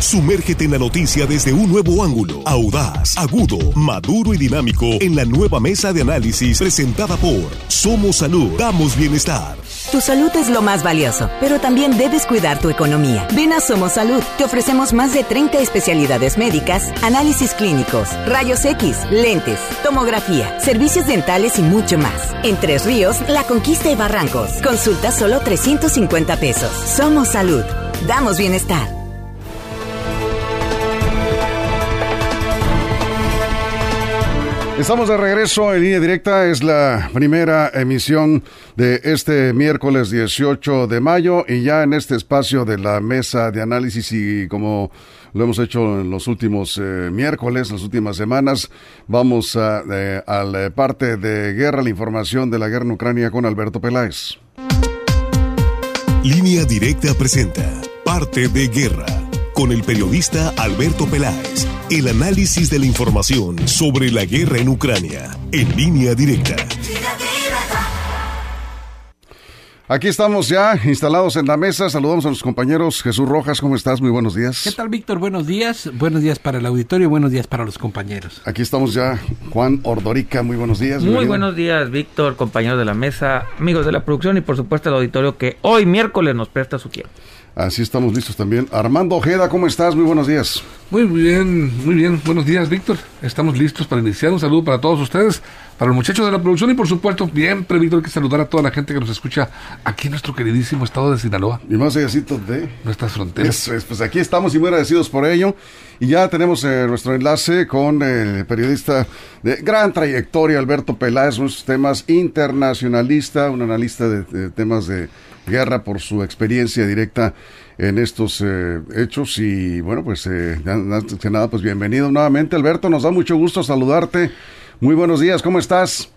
Sumérgete en la noticia desde un nuevo ángulo, audaz, agudo, maduro y dinámico en la nueva mesa de análisis presentada por Somos Salud, damos bienestar. Tu salud es lo más valioso, pero también debes cuidar tu economía. Ven a Somos Salud. Te ofrecemos más de 30 especialidades médicas, análisis clínicos, rayos X, lentes, tomografía, servicios dentales y mucho más. En Tres Ríos, La Conquista y Barrancos. Consulta solo 350 pesos. Somos Salud. Damos bienestar. Estamos de regreso en línea directa. Es la primera emisión de este miércoles 18 de mayo y ya en este espacio de la mesa de análisis y como lo hemos hecho en los últimos eh, miércoles, las últimas semanas, vamos a, eh, a la parte de guerra, la información de la guerra en Ucrania con Alberto Peláez. Línea directa presenta parte de guerra con el periodista Alberto Peláez. El análisis de la información sobre la guerra en Ucrania, en línea directa. Aquí estamos ya instalados en la mesa. Saludamos a los compañeros. Jesús Rojas, ¿cómo estás? Muy buenos días. ¿Qué tal, Víctor? Buenos días. Buenos días para el auditorio, buenos días para los compañeros. Aquí estamos ya. Juan Ordorica, muy buenos días. Muy buenos días, Víctor, compañeros de la mesa, amigos de la producción y por supuesto el auditorio que hoy miércoles nos presta su tiempo. Así estamos listos también. Armando Ojeda, ¿cómo estás? Muy buenos días. Muy bien, muy bien. Buenos días, Víctor. Estamos listos para iniciar. Un saludo para todos ustedes, para los muchachos de la producción y por supuesto, siempre, Víctor, hay que saludar a toda la gente que nos escucha aquí en nuestro queridísimo estado de Sinaloa. Y más allacito de nuestras fronteras. Eso es, pues aquí estamos y muy agradecidos por ello. Y ya tenemos eh, nuestro enlace con el periodista de gran trayectoria, Alberto Peláez, unos temas internacionalista, un analista de, de temas de guerra por su experiencia directa en estos eh, hechos y bueno pues eh, antes que nada pues bienvenido nuevamente Alberto nos da mucho gusto saludarte. Muy buenos días cómo estás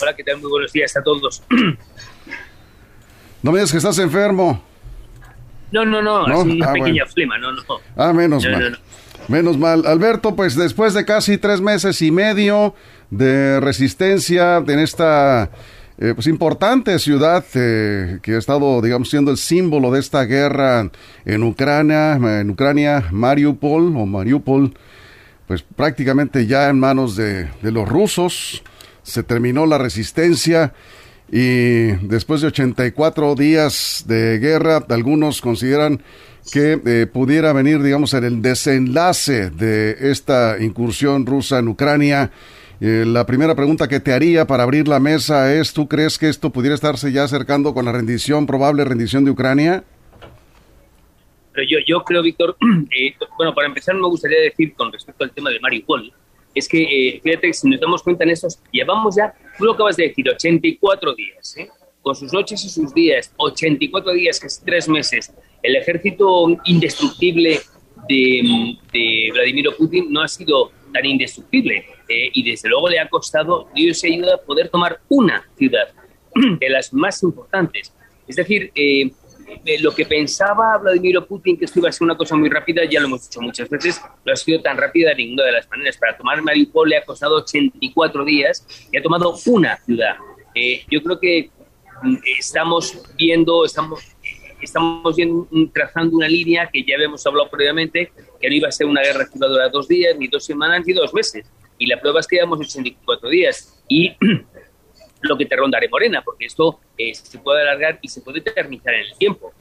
hola qué tal muy buenos días a todos. No me digas que estás enfermo. No no no, ¿No? es una ah, pequeña bueno. flema no no. Ah menos no, mal. no, menos mal. Alberto pues después de casi tres meses y medio de resistencia en esta eh, pues importante ciudad eh, que ha estado, digamos, siendo el símbolo de esta guerra en Ucrania, en Ucrania, Mariupol o Mariupol, pues prácticamente ya en manos de, los rusos. Se terminó la resistencia y después de 84 días de guerra, algunos consideran que eh, pudiera venir, digamos, en el desenlace de esta incursión rusa en Ucrania. Eh, la primera pregunta que te haría para abrir la mesa es, ¿tú crees que esto pudiera estarse ya acercando con la rendición, probable rendición de Ucrania? Pero yo, creo, Víctor, eh, bueno, para empezar me gustaría decir con respecto al tema de Mariupol, es que, eh, fíjate si nos damos cuenta en esos, llevamos ya, tú lo acabas de decir, 84 días, ¿eh? con sus noches y sus días, 84 días, es tres meses, el ejército indestructible de, de Vladimir Putin no ha sido tan indestructible eh, y desde luego le ha costado, Dios se ayuda poder tomar una ciudad de las más importantes. Es decir, eh, eh, lo que pensaba Vladimir Putin que esto iba a ser una cosa muy rápida, ya lo hemos dicho muchas veces, no ha sido tan rápida de ninguna de las maneras. Para tomar Mariupol le ha costado 84 días y ha tomado una ciudad. yo creo que mm, estamos viendo, estamos estamos viendo, trazando una línea que ya habíamos hablado previamente, que no iba a ser una guerra que iba a durar dos días, ni dos semanas, ni dos meses. Y la prueba es que llevamos 84 días. Y lo que te rondaré Morena, porque esto eh, se puede alargar y se puede terminar en el tiempo.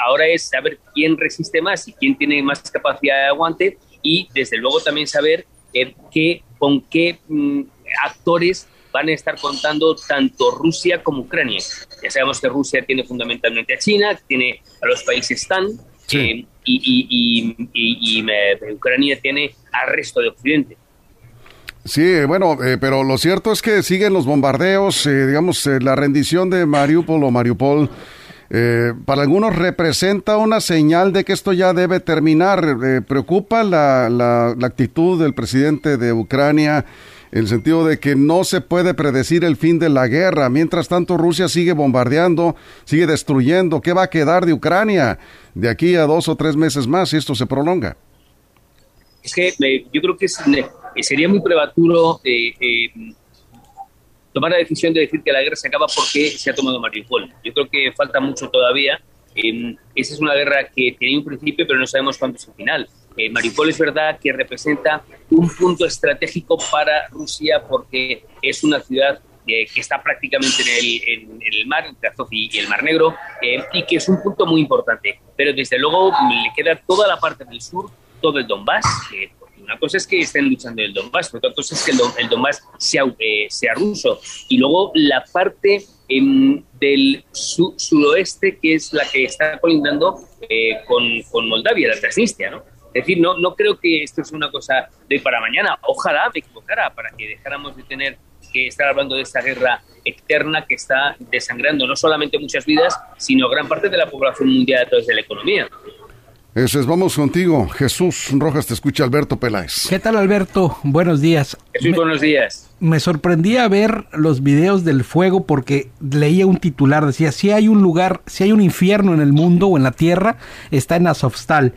Ahora es saber quién resiste más y quién tiene más capacidad de aguante y desde luego también saber eh, qué, con qué mm, actores van a estar contando tanto Rusia como Ucrania. Ya sabemos que Rusia tiene fundamentalmente a China, tiene a los países TAN, eh, y, y, y, Ucrania tiene al resto de Occidente. Sí, bueno, eh, pero lo cierto es que siguen los bombardeos, eh, digamos, la rendición de Mariupol o Mariupol. para algunos representa una señal de que esto ya debe terminar. ¿Preocupa la, la, la actitud del presidente de Ucrania? En el sentido de que no se puede predecir el fin de la guerra. Mientras tanto, Rusia sigue bombardeando, sigue destruyendo. ¿Qué va a quedar de Ucrania de aquí a dos o tres meses más si esto se prolonga? Es que eh, yo creo que eh, sería muy prematuro eh, tomar la decisión de decir que la guerra se acaba porque se ha tomado Mariupol. Yo creo que falta mucho todavía. Eh, esa es una guerra que tenía un principio, pero no sabemos cuándo es el final. Eh, Mariupol es verdad que representa un punto estratégico para Rusia porque es una ciudad que está prácticamente en el, en, el mar, entre Azov y, el Mar Negro, eh, y que es un punto muy importante. Pero desde luego le queda toda la parte del sur, todo el Donbass. una cosa es que estén luchando el Donbass, otra cosa es que el, Donbass sea, eh, sea ruso. Y luego la parte em, del suroeste, que es la que está colindando eh, con, con, Moldavia, la Transnistria, ¿no? Es decir, no, no creo que esto sea una cosa de para mañana. Ojalá me equivocara para que dejáramos de tener que estar hablando de esta guerra externa que está desangrando no solamente muchas vidas, sino gran parte de la población mundial a través de la economía. Eso es, vamos contigo. Jesús Rojas, te escucha Alberto Peláez. ¿Qué tal, Alberto? Buenos días. Jesús, buenos días. Me sorprendía ver los videos del fuego porque leía un titular, decía, si hay un lugar, si hay un infierno en el mundo o en la tierra, está en Azovstal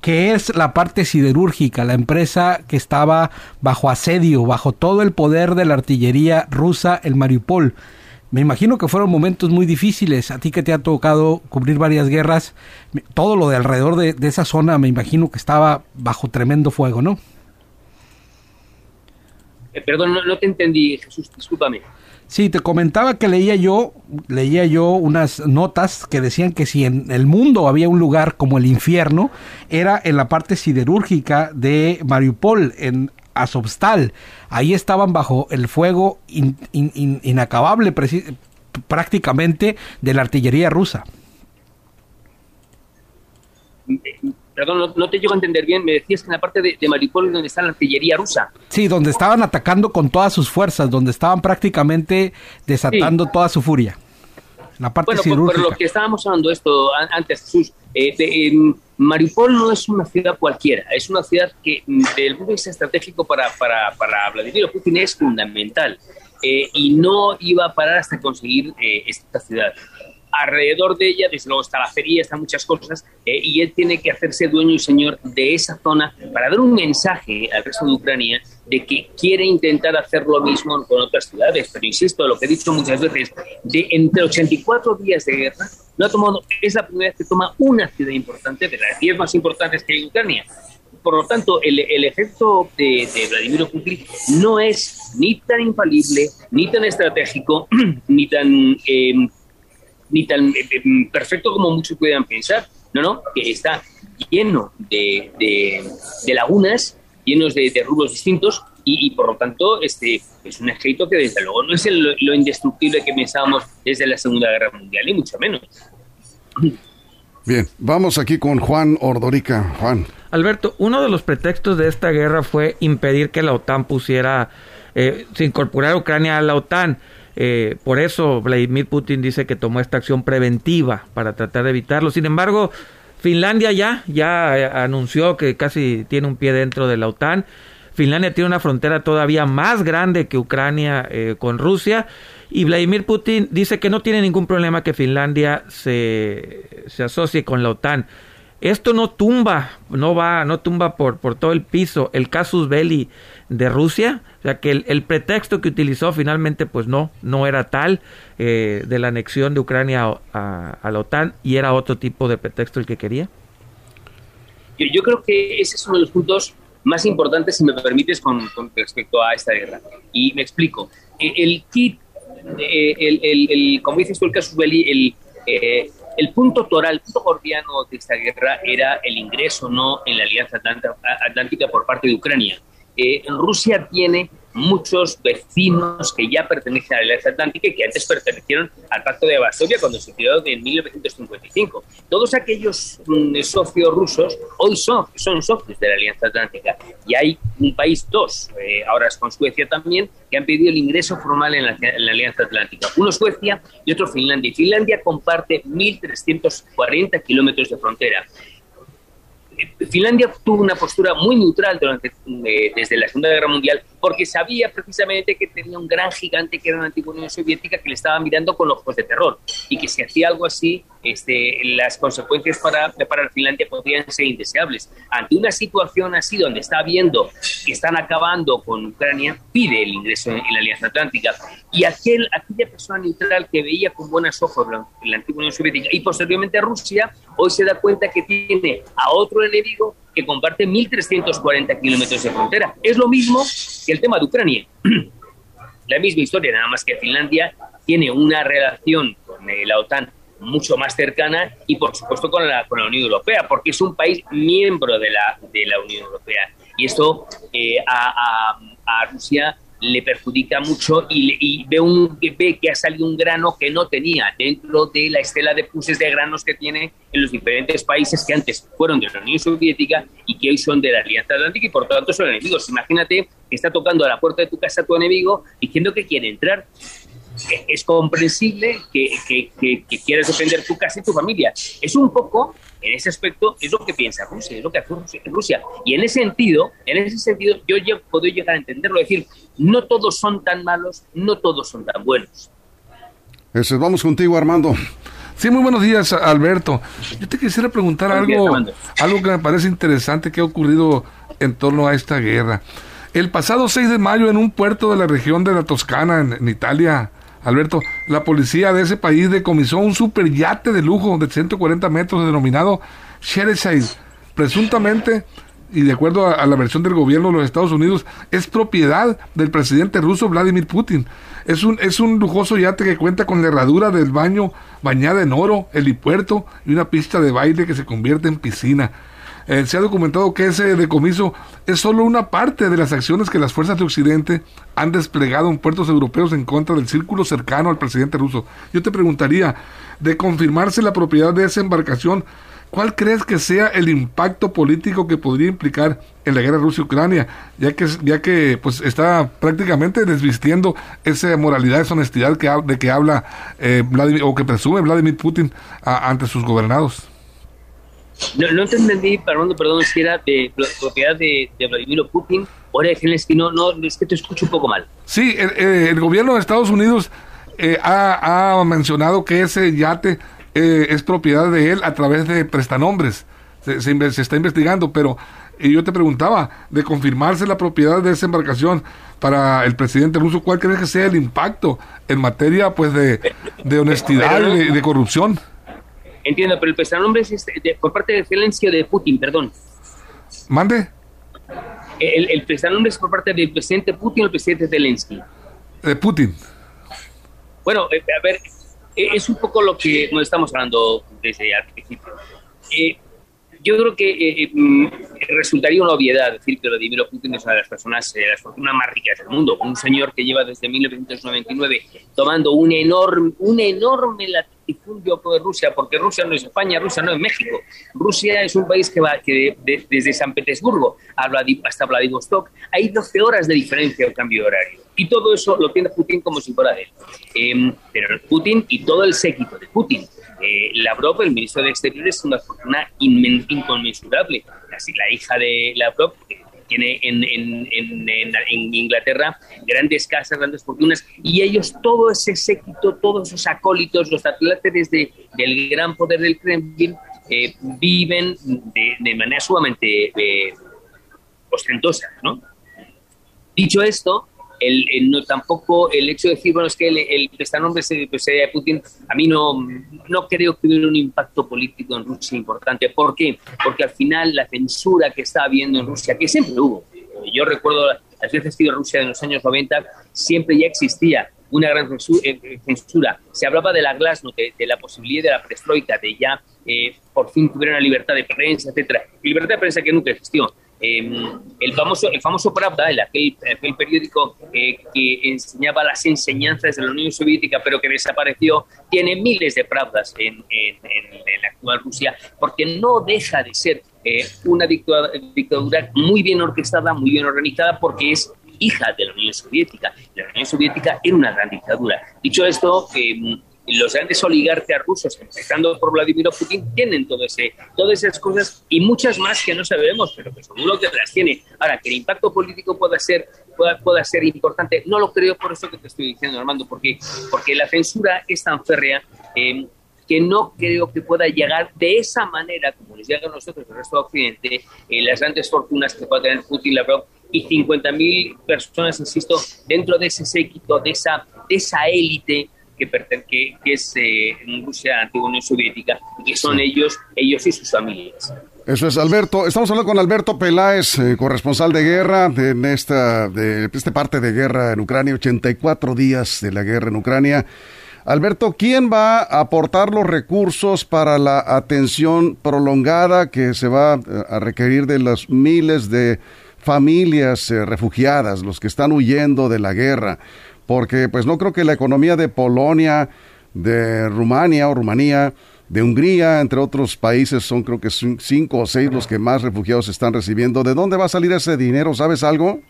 que es la parte siderúrgica, la empresa que estaba bajo asedio, bajo todo el poder de la artillería rusa, el Mariupol. Me imagino que fueron momentos muy difíciles. A ti que te ha tocado cubrir varias guerras, todo lo de alrededor de, esa zona me imagino que estaba bajo tremendo fuego, ¿no? Eh, perdón, no, no, te entendí, Jesús, discúlpame. Sí, te comentaba que leía yo, leía yo unas notas que decían que si en el mundo había un lugar como el infierno, era en la parte siderúrgica de Mariupol, en Azovstal. Ahí estaban bajo el fuego inacabable prácticamente de la artillería rusa. Perdón, no, te llego a entender bien. Me decías que en la parte de, de Mariupol donde está la artillería rusa. Sí, donde estaban atacando con todas sus fuerzas, donde estaban prácticamente desatando toda su furia. La parte bueno, por, lo que estábamos hablando esto antes, Jesús, eh, em, Mariupol no es una ciudad cualquiera, es una ciudad que mm, desde el punto de vista estratégico para, para, para Vladimir Putin es fundamental. Eh, y no iba a parar hasta conseguir eh, esta ciudad alrededor de ella, desde luego está la feria, están muchas cosas, eh, y él tiene que hacerse dueño y señor de esa zona para dar un mensaje al resto de Ucrania de que quiere intentar hacer lo mismo con otras ciudades. Pero insisto, lo que he dicho muchas veces, de entre 84 días de guerra, no ha tomado, es la primera vez que toma una ciudad importante de las 10 más importantes que hay en Ucrania. Por lo tanto, el, el efecto de, de, Vladimir Putin no es ni tan infalible, ni tan estratégico, ni tan eh, ni tan eh, eh, perfecto como muchos puedan pensar. No, no, que está lleno de, de, lagunas, llenos de, de rubros distintos y, por lo tanto este es un ejército que desde luego no es lo indestructible que pensábamos desde la Segunda Guerra Mundial, ni mucho menos. Bien, vamos aquí con Juan Ordorica. Juan. Alberto, uno de los pretextos de esta guerra fue impedir que la OTAN pusiera, eh, se incorporara Ucrania a la OTAN. Eh, por eso Vladimir Putin dice que tomó esta acción preventiva para tratar de evitarlo. Sin embargo, Finlandia ya, ya eh, anunció que casi tiene un pie dentro de la OTAN. Finlandia tiene una frontera todavía más grande que Ucrania eh, con Rusia. Y Vladimir Putin dice que no tiene ningún problema que Finlandia se, se asocie con la OTAN. Esto no tumba, no va, no tumba por, por todo el piso el casus belli de Rusia, o sea que el, pretexto que utilizó finalmente pues no, no era tal eh, de la anexión de Ucrania a, la OTAN y era otro tipo de pretexto el que quería. Yo, yo creo que ese es uno de los puntos más importantes, si me permites, con, respecto a esta guerra. Y me explico. E, el, kit, eh, el, el, como dices tú, el casus belli, el, eh, el punto toral, el punto gordiano de esta guerra era el ingreso no en la Alianza Atlántica por parte de Ucrania. Eh, Rusia tiene muchos vecinos que ya pertenecen a la Alianza Atlántica y que antes pertenecieron al Pacto de Varsovia cuando se creó en 1955. Todos aquellos mm, socios rusos hoy son, son socios de la Alianza Atlántica y hay un país, dos, eh, ahora es con Suecia también, que han pedido el ingreso formal en la, en la Alianza Atlántica. Uno Suecia y otro Finlandia. Y Finlandia comparte 1.340 kilómetros de frontera Finlandia tuvo una postura muy neutral durante, eh, desde la Segunda Guerra Mundial porque sabía precisamente que tenía un gran gigante que era la antigua Unión Soviética que le estaba mirando con ojos de terror y que si hacía algo así, este, las consecuencias para, para Finlandia podrían ser indeseables. Ante una situación así donde está viendo que están acabando con Ucrania, pide el ingreso en, la Alianza Atlántica. Y aquel, aquella persona neutral que veía con buenos ojos la, la antigua Unión Soviética y posteriormente Rusia, hoy se da cuenta que tiene a otro enemigo que comparte 1.340 kilómetros de frontera. Es lo mismo que el tema de Ucrania. La misma historia, nada más que Finlandia tiene una relación con la OTAN mucho más cercana y por supuesto con la, con la Unión Europea, porque es un país miembro de la, de la Unión Europea. Y esto eh, a, a Rusia le perjudica mucho y, ve, un, ve que ha salido un grano que no tenía dentro de la estela de puses de granos que tiene en los diferentes países que antes fueron de la Unión Soviética y que hoy son de la Alianza Atlántica y por tanto son enemigos. Imagínate que está tocando a la puerta de tu casa tu enemigo diciendo que quiere entrar es comprensible que, que, que, quieras defender tu casa y tu familia. Es un poco, en ese aspecto, es lo que piensa Rusia, es lo que hace Rusia. Y en ese sentido, en ese sentido, yo, puedo llegar a entenderlo, decir, no todos son tan malos, no todos son tan buenos. Eso, vamos contigo, Armando. Sí, muy buenos días, Alberto. Yo te quisiera preguntar algo, algo que me parece interesante que ha ocurrido en torno a esta guerra. El pasado 6 de mayo en un puerto de la región de la Toscana, en Italia, Alberto, la policía de ese país decomisó un superyate de lujo de 140 metros denominado Shereside. Presuntamente, y de acuerdo a, la versión del gobierno de los Estados Unidos, es propiedad del presidente ruso Vladimir Putin. Es un, es un lujoso yate que cuenta con la herradura del baño bañada en oro, helipuerto y una pista de baile que se convierte en piscina. Eh, se ha documentado que ese decomiso es solo una parte de las acciones que las fuerzas de Occidente han desplegado en puertos europeos en contra del círculo cercano al presidente ruso. Yo te preguntaría, de confirmarse la propiedad de esa embarcación, ¿cuál crees que sea el impacto político que podría implicar en la guerra Rusia-Ucrania? Ya que, ya que pues, está prácticamente desvistiendo esa moralidad, esa honestidad que, de que habla eh, o que presume Vladimir Putin ante sus gobernados. No, no te entendí, Armando, perdón, si era de propiedad de, Vladimir Putin o era de No, no, es que te escucho un poco mal. Sí, el, gobierno de Estados Unidos eh, ha, mencionado que ese yate eh, es propiedad de él a través de prestanombres. Se, se, está investigando, pero y yo te preguntaba, de confirmarse la propiedad de esa embarcación para el presidente ruso, ¿cuál crees que sea el impacto en materia pues de, de honestidad y de corrupción? Entiendo, pero el prestanombre es este, por parte de Zelensky o de Putin, perdón. ¿Mande? El, el prestanombre es por parte del presidente Putin o el presidente Zelensky. De Putin. Bueno, eh, a ver, eh, es un poco lo que nos estamos hablando desde el principio. Eh, yo creo que mm, resultaría una obviedad decir que Vladimir Putin es una de las personas, las fortunas más ricas del mundo. Un señor que lleva desde 1999 tomando un enorme, un enorme latifundio de Rusia, porque Rusia no es España, Rusia no es México. Rusia es un país que va que desde San Petersburgo hasta Vladivostok hay 12 horas de diferencia de cambio de horario. Y todo eso lo tiene Putin como si fuera de él. Em, pero Putin y todo el séquito de Putin eh, Lavrov, el ministro de Exteriores, es una fortuna inconmensurable. Así, la hija de Lavrov tiene en, en, en, Inglaterra grandes casas, grandes fortunas, y ellos, todo ese séquito, todos esos acólitos, los atletas de, del gran poder del Kremlin, eh, viven de, manera sumamente eh, ostentosa. ¿no? Dicho esto, el, no, tampoco el hecho de decir, bueno, es que el, el prestanombre se, pues, de Putin, a mí no, no creo que hubiera un impacto político en Rusia importante. ¿Por qué? Porque al final la censura que está habiendo en Rusia, que siempre hubo, yo recuerdo las veces que ido a Rusia en los años 90, siempre ya existía una gran eh, censura. Se hablaba de la glasnost, de, la posibilidad de la perestroika, de ya eh, por fin tuviera una libertad de prensa, etcétera. Libertad de prensa que nunca existió. Em, el famoso, el famoso Pravda, el, aquel, periódico eh, que enseñaba las enseñanzas de la Unión Soviética, pero que desapareció, tiene miles de Pravdas en, la actual Rusia, porque no deja de ser eh, una dictadura, muy bien orquestada, muy bien organizada, porque es hija de la Unión Soviética. La Unión Soviética era una gran dictadura. Dicho esto, em, los grandes oligarcas rusos, empezando por Vladimir Putin, tienen todo ese, todas esas cosas y muchas más que no sabemos, pero que seguro que las tiene. Ahora, que el impacto político pueda ser, pueda, pueda ser importante, no lo creo por eso que te estoy diciendo, Armando, porque, porque la censura es tan férrea. Eh, que no creo que pueda llegar de esa manera, como les llega a nosotros, el resto de Occidente, en las grandes fortunas que pueda tener Putin, Lavrov y 50.000 personas, insisto, dentro de ese séquito, de esa, de esa élite que, que, que es eh, en Rusia, antigua Unión Soviética, y que son ellos, ellos y sus familias. Eso es, Alberto. Estamos hablando con Alberto Peláez, eh, corresponsal de guerra de, esta, de esta parte de guerra en Ucrania, 84 días de la guerra en Ucrania. Alberto, ¿quién va a aportar los recursos para la atención prolongada que se va eh, a requerir de las miles de familias eh, refugiadas, los que están huyendo de la guerra? Porque pues no creo que la economía de Polonia, de Rumania o Rumanía, de Hungría, entre otros países, son creo que cinco o seis los que más refugiados están recibiendo. ¿De dónde va a salir ese dinero? ¿Sabes algo?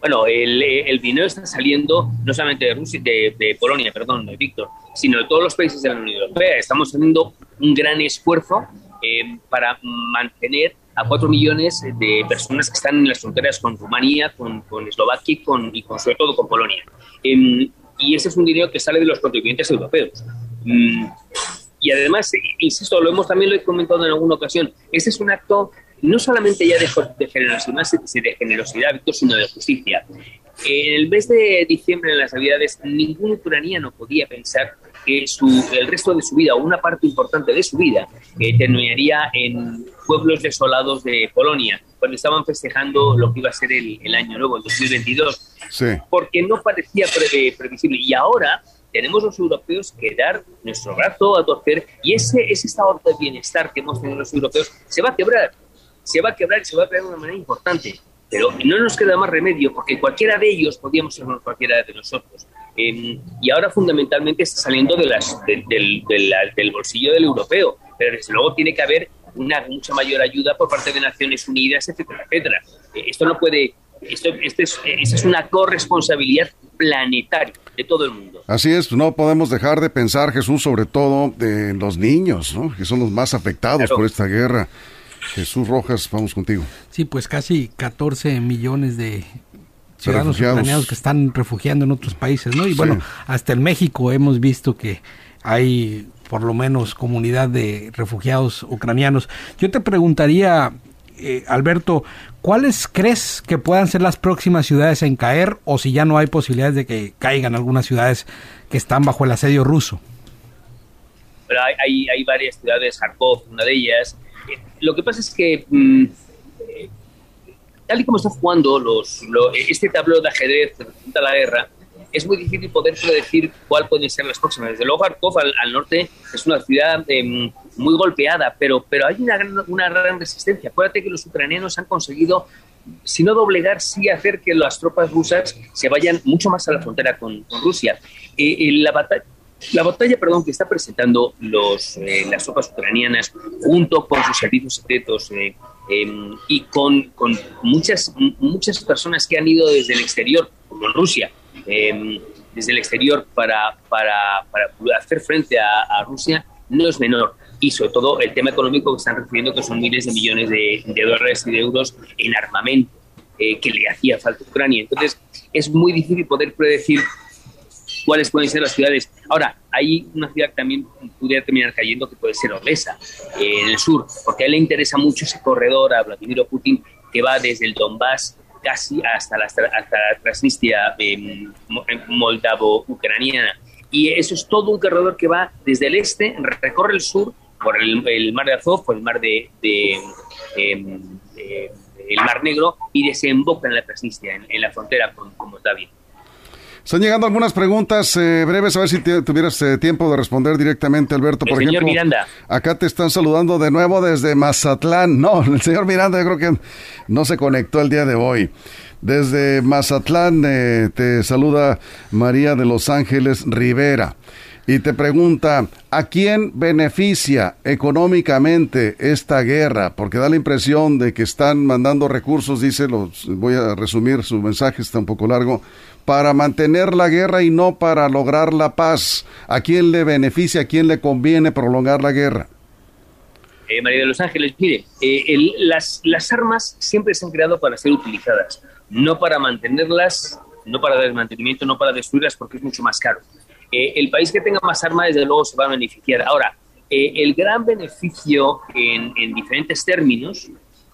Bueno, el, el dinero está saliendo no solamente de, Rusia, de, Polonia, perdón, de Víctor, sino de todos los países de la Unión Europea. Estamos haciendo un gran esfuerzo eh, para mantener a cuatro millones de personas que están en las fronteras con Rumanía, con, con Eslovaquia y, con, y con, sobre todo con Polonia. Em, y ese es un dinero que sale de los contribuyentes europeos. Mm, y además, insisto, lo hemos también lo he comentado en alguna ocasión, este es un acto no solamente ya de, de generosidad, de generosidad, sino de justicia. En el mes de diciembre, en las Navidades, ningún ucraniano podía pensar que su, el resto de su vida, o una parte importante de su vida, eh, terminaría en pueblos desolados de Polonia, cuando estaban festejando lo que iba a ser el, año nuevo, el 2022. Sí. Porque no parecía previsible. Y ahora tenemos los europeos que dar nuestro brazo a torcer y ese, ese estado de bienestar que hemos tenido los europeos se va a quebrar se va a quebrar y se va a quebrar de una manera importante. Pero no nos queda más remedio porque cualquiera de ellos podíamos ser cualquiera de nosotros. Em, y ahora fundamentalmente está saliendo de las, del, del, bolsillo del europeo. Pero desde luego tiene que haber una mucha mayor ayuda por parte de Naciones Unidas, etcétera, etcétera. Eh, esto no puede, esto, este es, esta es una corresponsabilidad planetaria de todo el mundo. Así es, no podemos dejar de pensar, Jesús, sobre todo de los niños, ¿no? que son los más afectados por esta guerra. Jesús Rojas, vamos contigo. Sí, pues casi 14 millones de ciudadanos ucranianos que están refugiando en otros países, ¿no? Y bueno, hasta en México hemos visto que hay por lo menos comunidad de refugiados ucranianos. Yo te preguntaría, eh, Alberto, ¿cuáles crees que puedan ser las próximas ciudades en caer o si ya no hay posibilidades de que caigan algunas ciudades que están bajo el asedio ruso? Pero hay, hay, varias ciudades, Kharkov, una de ellas, lo que pasa es que, mm, eh, tal y como está jugando los, este tablero de ajedrez que la guerra, es muy difícil poder predecir cuál pueden ser las próximas. Desde luego, Kharkov al, norte es una ciudad em, muy golpeada, pero, pero hay una gran, una gran resistencia. Acuérdate que los ucranianos han conseguido, si no doblegar, sí hacer que las tropas rusas se vayan mucho más a la frontera con, Rusia. Eh, la batalla la batalla, perdón, que está presentando los, eh, las tropas ucranianas junto con sus servicios secretos eh, em, y con, con, muchas, muchas personas que han ido desde el exterior, como en Rusia, em, desde el exterior para, para, para hacer frente a, Rusia, no es menor. Y sobre todo el tema económico que están recibiendo, que son miles de millones de, de dólares y de euros en armamento eh, que le hacía falta a Ucrania. Entonces, es muy difícil poder predecir cuáles pueden ser las ciudades. Ahora, hay una ciudad que también pudiera terminar cayendo, que puede ser Odessa, en el sur, porque a él le interesa mucho ese corredor a Vladimir Putin que va desde el Donbass casi hasta la, hasta la Transnistria moldavo-ucraniana. Y eso es todo un corredor que va desde el este, recorre el sur por el, mar de Azov, por el mar de, em, el mar Negro y desemboca en la Transnistria, en, la frontera con, con Moldavia. Están llegando algunas preguntas eh, breves, a ver si tuvieras eh, tiempo de responder directamente, Alberto. Por el señor Miranda. Acá te están saludando de nuevo desde Mazatlán. No, el señor Miranda yo creo que no se conectó el día de hoy. Desde Mazatlán eh, te saluda María de Los Ángeles Rivera. Y te pregunta, ¿a quién beneficia económicamente esta guerra? Porque da la impresión de que están mandando recursos, dice, los, voy a resumir su mensaje, está un poco largo, para mantener la guerra y no para lograr la paz. ¿A quién le beneficia, a quién le conviene prolongar la guerra? Eh, María de los Ángeles, mire, eh, las, las armas siempre se han creado para ser utilizadas, no para mantenerlas, no para dar no para destruirlas, porque es mucho más caro. Eh, el país que tenga más armas, desde luego, se va a beneficiar. Ahora, eh, el gran beneficio en, diferentes términos,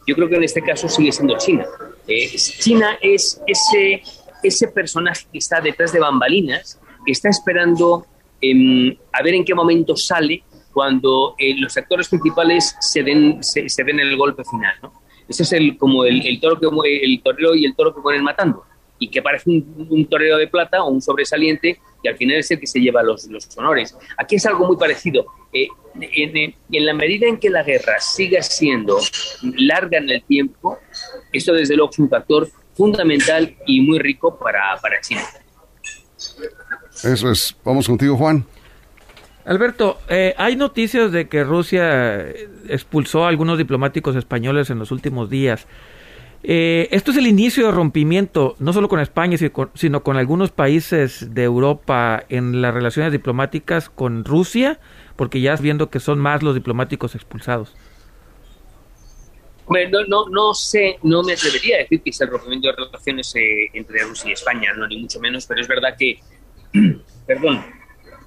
yo creo que en este caso sigue siendo China. Eh, China es ese, ese personaje que está detrás de bambalinas, que está esperando em, a ver en qué momento sale cuando los actores principales se den, se, den el golpe final. Ese es el, como el, toro que el torero y el toro que mueren matando y que parece un, torero de plata o un sobresaliente y al final es el que se lleva los, los honores. Aquí es algo muy parecido. Eh, en, la medida en que la guerra siga siendo larga en el tiempo, esto desde luego es un factor fundamental y muy rico para, para China. Eso es. Vamos contigo, Juan. Alberto, eh, hay noticias de que Rusia expulsó a algunos diplomáticos españoles en los últimos días. Eh, esto es el inicio de rompimiento, no solo con España, sino con algunos países de Europa en las relaciones diplomáticas con Rusia, porque ya viendo que son más los diplomáticos expulsados. Bueno, no, no, sé, no me atrevería a decir que es el rompimiento de relaciones eh, entre Rusia y España, no, ni mucho menos, pero es verdad que, perdón,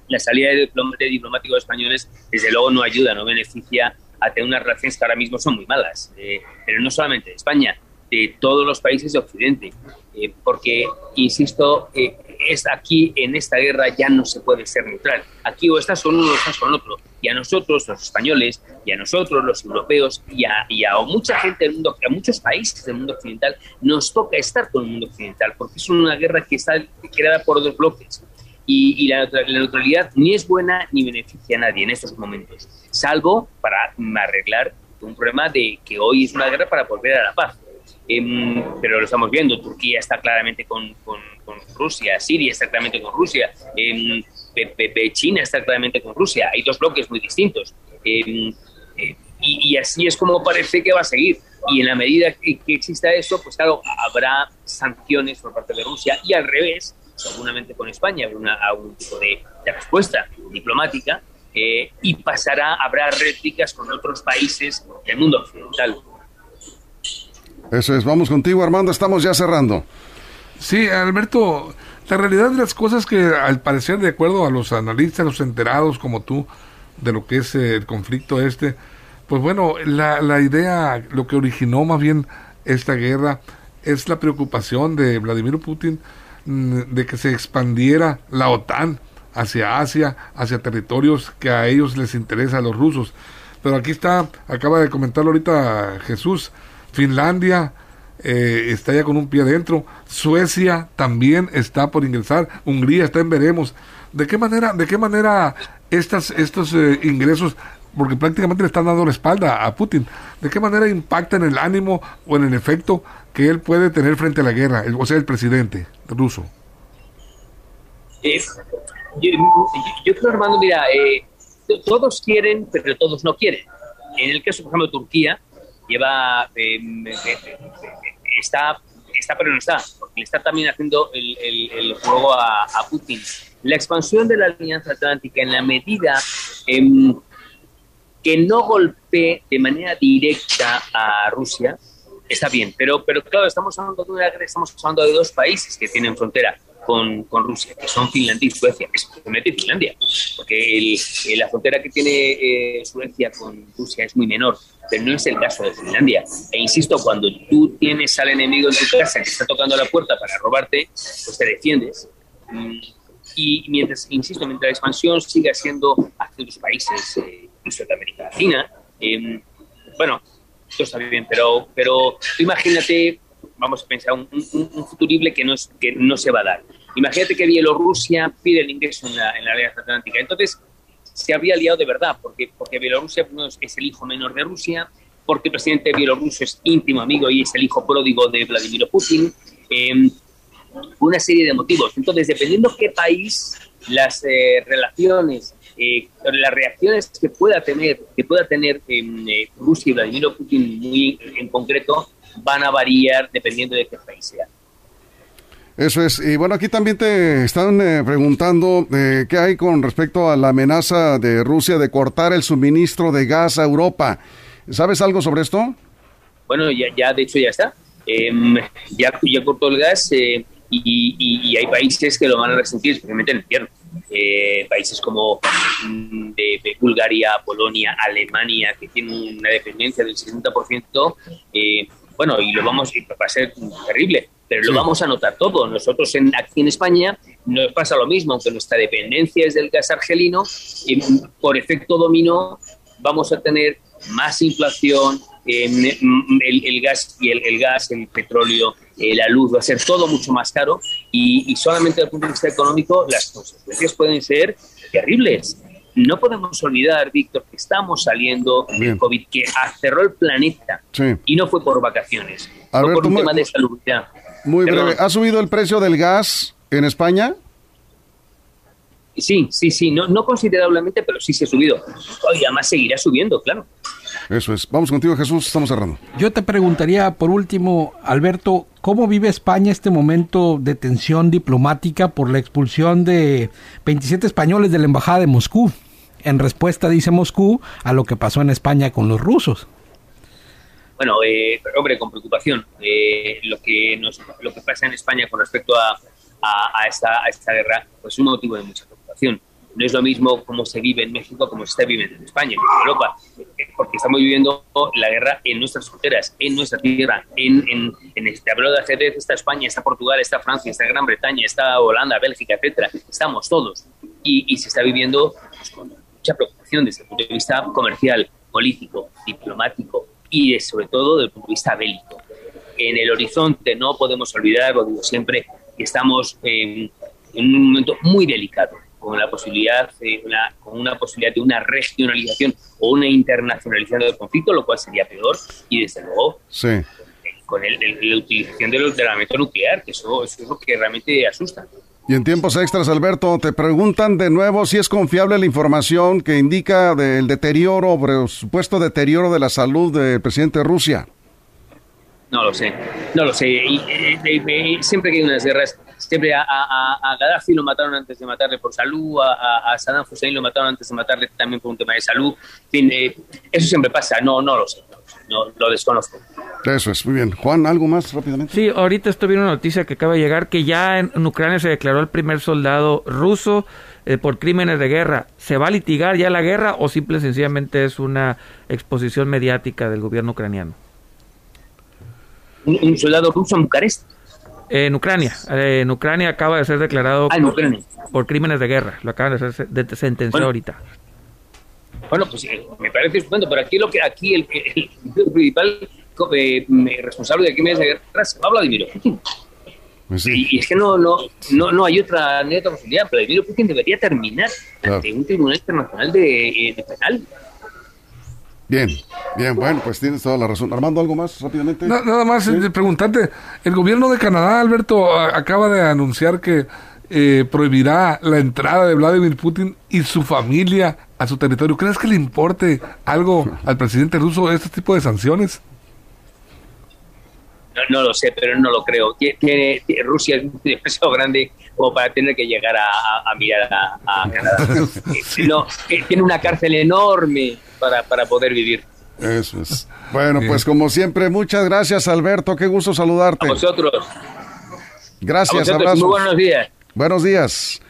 la salida de, diplomáticos españoles desde luego no ayuda, no beneficia a tener unas relaciones que ahora mismo son muy malas, eh, pero no solamente de España, de todos los países de Occidente, eh, porque, insisto, eh, es aquí en esta guerra ya no se puede ser neutral. Aquí o estás con uno o estás con otro. Y a nosotros, los españoles, y a nosotros, los europeos, y a, y a mucha gente del mundo, a muchos países del mundo occidental, nos toca estar con el mundo occidental, porque es una guerra que está creada por dos bloques. Y, la, la, neutralidad ni es buena ni beneficia a nadie en estos momentos, salvo para arreglar un problema de que hoy es una guerra para volver a la paz. Em, pero lo estamos viendo, Turquía está claramente con, Rusia, Siria está claramente con Rusia, em, China está claramente con Rusia, hay dos bloques muy distintos. Em, eh, y, así es como parece que va a seguir. Y en la medida que, exista eso, pues claro, habrá sanciones por parte de Rusia y al revés, seguramente con España habrá algún tipo de, respuesta diplomática eh, y pasará, habrá réplicas con otros países del mundo occidental. Eso es, vamos contigo Armando, estamos ya cerrando. Sí, Alberto, la realidad de las cosas que al parecer, de acuerdo a los analistas, los enterados como tú, de lo que es el conflicto este, pues bueno, la, la idea, lo que originó más bien esta guerra es la preocupación de Vladimir Putin mm, de que se expandiera la OTAN hacia Asia, hacia territorios que a ellos les interesa a los rusos. Pero aquí está, acaba de comentarlo ahorita Jesús, Finlandia eh, está ya con un pie adentro, Suecia también está por ingresar, Hungría está en veremos. ¿De qué manera, de qué manera estas, estos eh, ingresos, porque prácticamente le están dando la espalda a Putin, de qué manera impactan el ánimo o en el efecto que él puede tener frente a la guerra, o sea, el presidente ruso? yo, creo, Armando, mira, eh, todos quieren, pero todos no quieren. En el caso, por ejemplo, de Turquía, lleva em, está está pero no está porque le está también haciendo el, juego a, Putin. La expansión de la alianza atlántica en la medida em, que no golpee de manera directa a Rusia está bien pero pero claro estamos hablando de estamos hablando de dos países que tienen frontera con, con, Rusia, que son Finlandia y Suecia, especialmente Finlandia, porque el, la frontera que tiene eh, Suecia con Rusia es muy menor, pero no es el caso de Finlandia. E insisto, cuando tú tienes al enemigo en tu casa que está tocando la puerta para robarte, pues te defiendes. Mm, y mientras, insisto, mientras la expansión siga siendo hacia los países, eh, incluso de América Latina, eh, bueno, todo está bien, pero, pero imagínate vamos a pensar, un, futurible que no, que no se va a dar. Imagínate que Bielorrusia pide el ingreso en la, en la Alianza Atlántica. Entonces, se habría liado de verdad, porque, porque Bielorrusia es el hijo menor de Rusia, porque el presidente bielorruso es íntimo amigo y es el hijo pródigo de Vladimir Putin, em, una serie de motivos. Entonces, dependiendo qué país las eh, relaciones, eh, las reacciones que pueda tener, que pueda tener eh, Rusia y Vladimir Putin muy en concreto, van a variar dependiendo de qué país sea. Eso es. Y bueno, aquí también te están preguntando qué hay con respecto a la amenaza de Rusia de cortar el suministro de gas a Europa. ¿Sabes algo sobre esto? Bueno, ya, ya de hecho ya está. Em, ya, ya cortó el gas y, hay países que lo van a resentir, especialmente en el invierno. Eh, países como mm, de, Bulgaria, Polonia, Alemania, que tienen una dependencia del 60%, eh, bueno, y lo vamos, va a ser terrible, pero lo vamos a notar todo. Nosotros en, aquí en España nos pasa lo mismo, aunque nuestra dependencia es del gas argelino, y por efecto dominó vamos a tener más inflación, el, gas y el, gas, el petróleo, eh, la luz, va a ser todo mucho más caro y, solamente desde el punto de vista económico las consecuencias pueden ser terribles. No podemos olvidar, Víctor, que estamos saliendo del COVID, que cerró el planeta y no fue por vacaciones, fue por un tema de salud. Muy breve, ¿ha subido el precio del gas en España? Sí, sí, sí, no, no considerablemente, pero sí se ha subido. Y además seguirá subiendo, claro. Eso es. Vamos contigo, Jesús. Estamos cerrando. Yo te preguntaría, por último, Alberto, ¿cómo vive España este momento de tensión diplomática por la expulsión de 27 españoles de la Embajada de Moscú? En respuesta, dice Moscú, a lo que pasó en España con los rusos. Bueno, eh, hombre, con preocupación. Eh, lo, que nos, lo que pasa en España con respecto a, a, esta, a esta guerra, pues es un motivo de mucha preocupación no es lo mismo cómo se vive en México como se está viviendo en España, en Europa, porque estamos viviendo la guerra en nuestras fronteras, en nuestra tierra, en, en, en este hablo de ajedrez, está España, está Portugal, está Francia, está Gran Bretaña, está Holanda, Bélgica, etcétera, estamos todos, y, se está viviendo pues, con mucha preocupación desde el punto de vista comercial, político, diplomático y sobre todo desde el punto de vista bélico. En el horizonte no podemos olvidar, lo digo siempre, que estamos en un momento muy delicado con la posibilidad de una, con una posibilidad de una regionalización o una internacionalización del conflicto, lo cual sería peor, y desde luego con el, la utilización del, armamento nuclear, que eso, es lo que realmente asusta. Y en tiempos extras, Alberto, te preguntan de nuevo si es confiable la información que indica del deterioro, o supuesto deterioro de la salud del presidente de Rusia. No lo sé, no lo sé. Y, siempre que hay unas guerras, siempre a, a, Gaddafi lo mataron antes de matarle por salud, a, Saddam Hussein lo mataron antes de matarle también por un tema de salud. En fin, eh, eso siempre pasa, no, no lo sé, no, lo desconozco. Eso es, muy bien. Juan, ¿algo más rápidamente? Sí, ahorita estoy viendo una noticia que acaba de llegar que ya en, Ucrania se declaró el primer soldado ruso eh, por crímenes de guerra. ¿Se va a litigar ya la guerra o simple y sencillamente es una exposición mediática del gobierno ucraniano? un, soldado ruso en Bucarest. En Ucrania. Eh, en Ucrania acaba de ser declarado ah, por, crímenes de guerra. Lo acaban de ser de, sentenciado ahorita. Bueno, pues eh, me parece estupendo, pero aquí lo que aquí el, principal eh, responsable de crímenes de guerra es Vladimir Putin. Pues y, es que no, no, no, no hay otra, neta posibilidad. Vladimir Putin debería terminar ante un tribunal internacional de, de penal. Bien, bien, bueno, pues tienes toda la razón. Armando, ¿algo más rápidamente? nada más eh, preguntarte, el gobierno de Canadá, Alberto, acaba de anunciar que eh, prohibirá la entrada de Vladimir Putin y su familia a su territorio. ¿Crees que le importe algo al presidente ruso este tipo de sanciones? No, lo sé, pero no lo creo. Tiene, Rusia es demasiado grande como para tener que llegar a, mirar a, Canadá. no, tiene una cárcel enorme para, para poder vivir. Eso es. Bueno, pues como siempre, muchas gracias Alberto, qué gusto saludarte. A vosotros. Gracias, abrazos. Muy buenos días. Buenos días.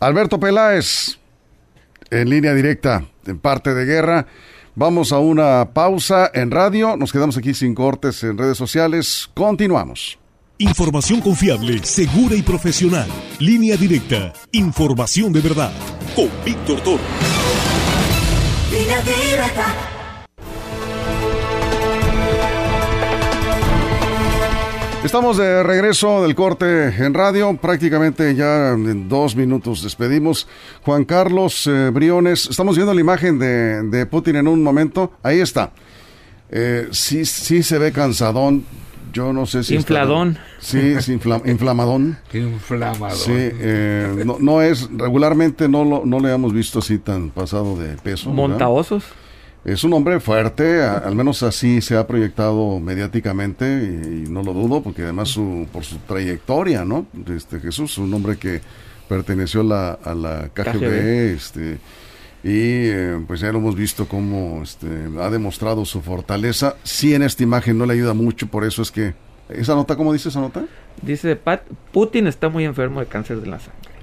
Alberto Peláez, en línea directa, en parte de guerra. Vamos a una pausa en radio, nos quedamos aquí sin cortes en redes sociales, continuamos. Información confiable, segura y profesional. Línea directa, información de verdad, con Víctor Toro. Estamos de regreso del corte en radio, prácticamente ya en dos minutos despedimos. Juan Carlos eh, Briones, estamos viendo la imagen de, Putin en un momento, ahí está. Eh, sí, sí se ve cansadón, yo no sé si... Infladón. Sí, es inflamadón. Inflamadón. Sí, eh, no, es, regularmente no, lo, no le hemos visto así tan pasado de peso. Montaosos. Es un hombre fuerte, al menos así se ha proyectado mediáticamente y, no lo dudo, porque además su, por su trayectoria, ¿no? Este Jesús, un hombre que perteneció a la, a la KGB, este y eh, pues ya lo hemos visto cómo este, ha demostrado su fortaleza. Sí en esta imagen no le ayuda mucho, por eso es que... ¿Esa nota cómo dice esa nota? Dice, Pat, Putin está muy enfermo de cáncer de la sangre.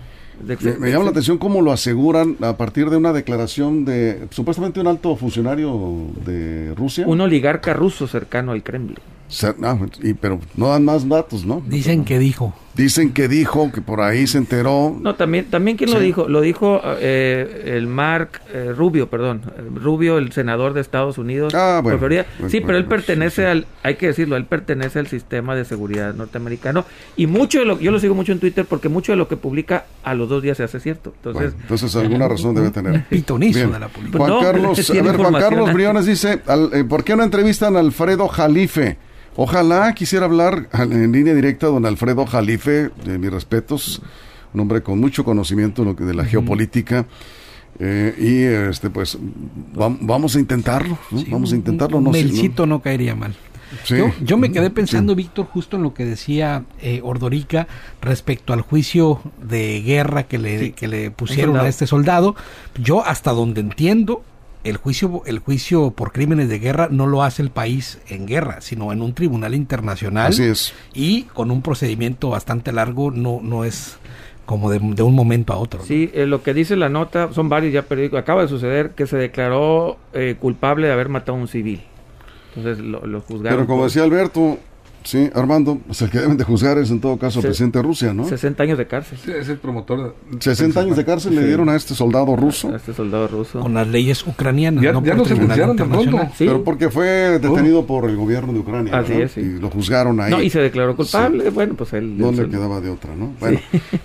Me, llama la atención cómo lo aseguran a partir de una declaración de supuestamente un alto funcionario de Rusia. Un oligarca ruso cercano al Kremlin. Ah, y, pero no dan más datos, ¿no? Dicen que dijo. Dicen que dijo, que por ahí se enteró. No, también, también ¿quién lo dijo? Lo dijo eh, el Mark eh, Rubio, perdón. Rubio, el senador de Estados Unidos. Ah, bueno. sí, pero él pertenece al, hay que decirlo, él pertenece al sistema de seguridad norteamericano. Y mucho de lo, yo lo sigo mucho en Twitter porque mucho de lo que publica a los dos días se hace cierto. Entonces, entonces alguna razón debe tener. Pitonizo de la política. Juan Carlos, a ver, Juan Carlos Briones dice, eh, ¿por qué no entrevistan a Alfredo Jalife? Ojalá quisiera hablar en línea directa don Alfredo Jalife, de mis respetos, un hombre con mucho conocimiento de la geopolítica. Eh, y este pues vamos a intentarlo, vamos a intentarlo. no, Melchito no, caería mal. Yo, me quedé pensando, Víctor, justo en lo que decía eh, Ordorica respecto al juicio de guerra que le, que le pusieron a este soldado. Yo, hasta donde entiendo, el juicio, el juicio por crímenes de guerra no lo hace el país en guerra, sino en un tribunal internacional. Así es. Y con un procedimiento bastante largo, no, no es como de, un momento a otro. Sí, eh, lo que dice la nota, son varios ya periódicos, acaba de suceder que se declaró eh, culpable de haber matado a un civil. Entonces lo, lo juzgaron. Pero como decía Alberto, Sí, Armando, pues el que deben de juzgar es en todo caso el presidente de Rusia, ¿no? 60 años de cárcel. Sí, es el promotor. De... 60 años de cárcel le dieron a este soldado ruso. A este soldado ruso. Con las leyes ucranianas. Ya, no, ya lo sentenciaron de pronto. ¿Sí? Pero porque fue detenido oh. por el gobierno de Ucrania. Así es, sí. Y lo juzgaron ahí. No, y se declaró culpable. Bueno, pues él. No le quedaba de otra, ¿no? Bueno,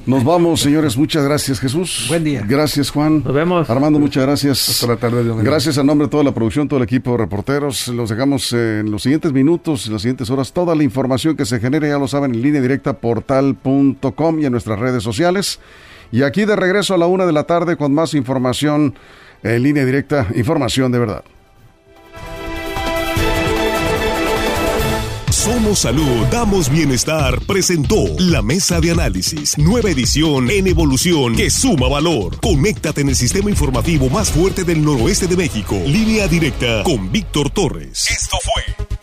nos vamos, señores. Muchas gracias, Jesús. Buen día. Gracias, Juan. Nos vemos. Armando, muchas gracias. Hasta la tarde, Dios Gracias a nombre de toda la producción, todo el equipo de reporteros. Los dejamos en los siguientes minutos, en las siguientes horas, toda la información que se genere, ya lo saben, en línea directa portal.com y en nuestras redes sociales. Y aquí de regreso a la una de la tarde con más información en línea directa, información de verdad. Somos Salud, damos bienestar, presentó la mesa de análisis, nueva edición en evolución que suma valor. Conéctate en el sistema informativo más fuerte del noroeste de México. Línea directa con Víctor Torres. Esto fue